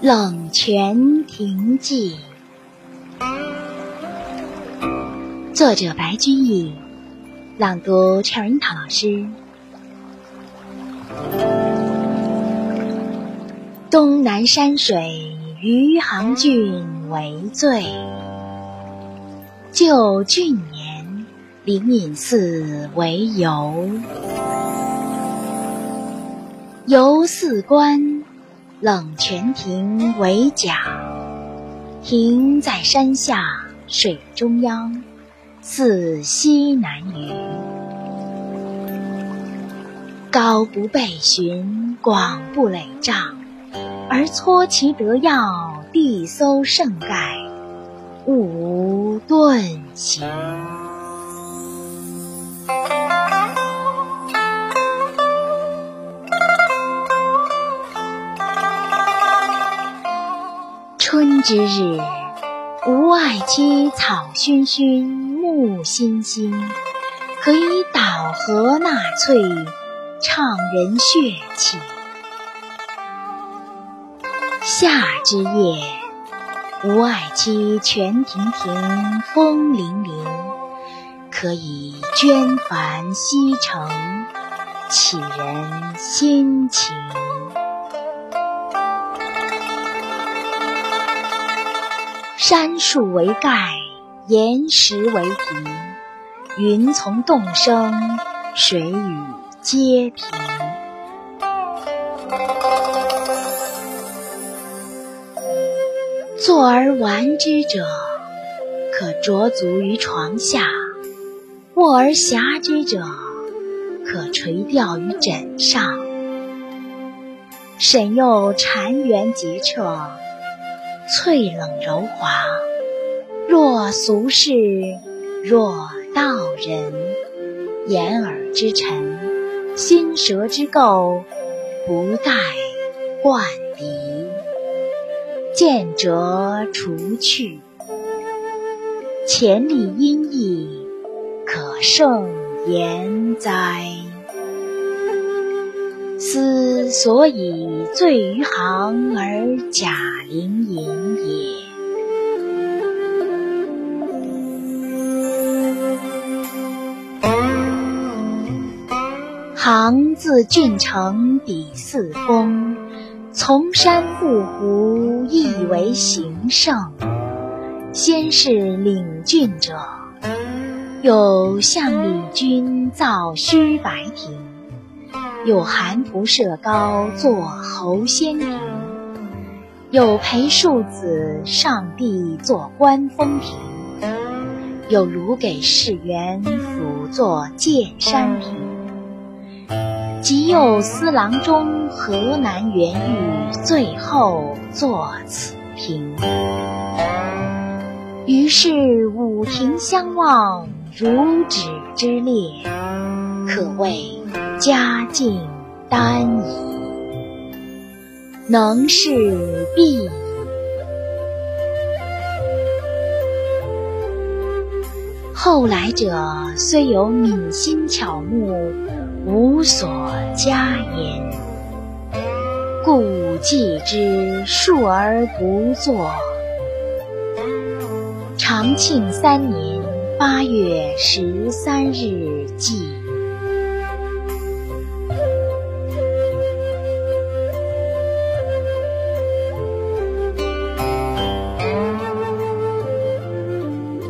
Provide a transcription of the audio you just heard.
冷泉亭记》，作者白居易，朗读陈樱桃老师。东南山水，余杭郡为最。旧郡年，灵隐寺为游。游四关，冷泉亭为甲。亭在山下，水中央，寺西南隅。高不备询，广不累障，而撮其得要，地搜胜盖，物无遁形。春之日，吾爱妻草熏熏，木欣欣，可以导和纳粹，畅人血气。夏之夜，吾爱妻泉亭亭，风泠泠，可以涓繁兮成，启人心情。山树为盖，岩石为屏，云从洞生，水与皆平。坐而玩之者，可濯足于床下；卧而暇之者，可垂钓于枕上。沈又禅园洁彻。翠冷柔滑，若俗世，若道人。眼耳之陈，心舌之垢，不待冠敌。见者除去，潜力音意，可胜言哉？斯所以醉于杭而贾陵隐也。杭自郡城抵四峰，从山赴湖，亦为行胜。先是领郡者，有向李君造虚白亭。有韩仆射高作侯仙亭，有裴庶子上帝作观风亭，有卢给士元辅作剑山亭，即有司郎中河南元玉最后作此亭。于是五亭相望，如指之列，可谓。家境单矣，能事必。后来者虽有敏心巧目，无所加言，故记之述而不作。长庆三年八月十三日记。